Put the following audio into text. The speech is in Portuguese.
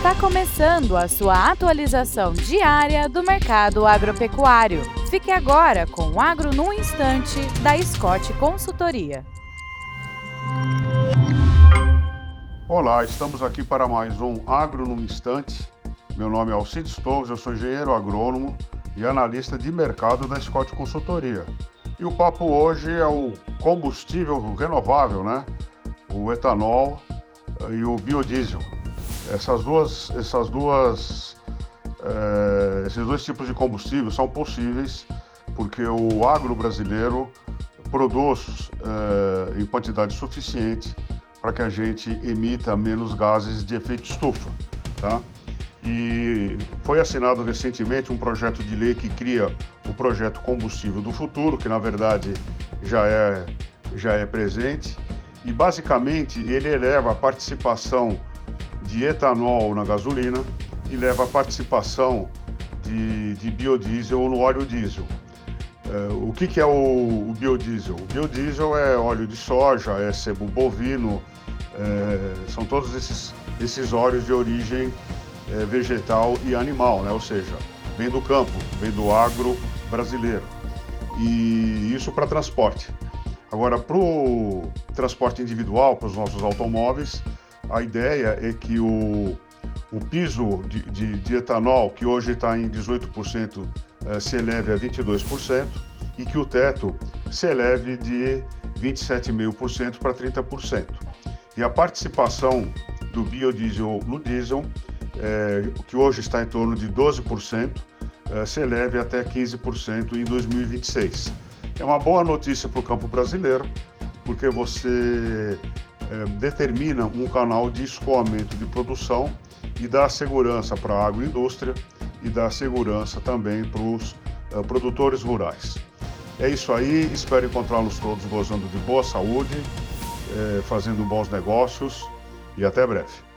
Está começando a sua atualização diária do mercado agropecuário. Fique agora com o Agro no Instante, da Scott Consultoria. Olá, estamos aqui para mais um Agro no Instante. Meu nome é Alcides Torres, eu sou engenheiro agrônomo e analista de mercado da Scott Consultoria. E o papo hoje é o combustível renovável, né? O etanol e o biodiesel. Essas duas, essas duas, é, esses dois tipos de combustível são possíveis porque o agro brasileiro produz é, em quantidade suficiente para que a gente emita menos gases de efeito estufa, tá? E foi assinado recentemente um projeto de lei que cria o projeto Combustível do Futuro, que na verdade já é, já é presente, e basicamente ele eleva a participação de etanol na gasolina e leva a participação de, de biodiesel no óleo diesel. É, o que, que é o, o, biodiesel? O biodiesel é óleo de soja, é sebo bovino, é, são todos esses, esses óleos de origem é, vegetal e animal, né? ou seja, vem do campo, vem do agro brasileiro. E isso para transporte. Agora, para o transporte individual, para os nossos automóveis, a ideia é que o, o piso de, de, de etanol, que hoje está em 18%, eh, se eleve a 22% e que o teto se eleve de 27,5% para 30%. E a participação do biodiesel no diesel, eh, que hoje está em torno de 12%, eh, se eleve até 15% em 2026. É uma boa notícia para o campo brasileiro, porque você é, determina um canal de escoamento de produção e dá segurança para a agroindústria e dá segurança também para os é, produtores rurais. É isso aí, espero encontrá-los todos gozando de boa saúde, é, fazendo bons negócios e até breve.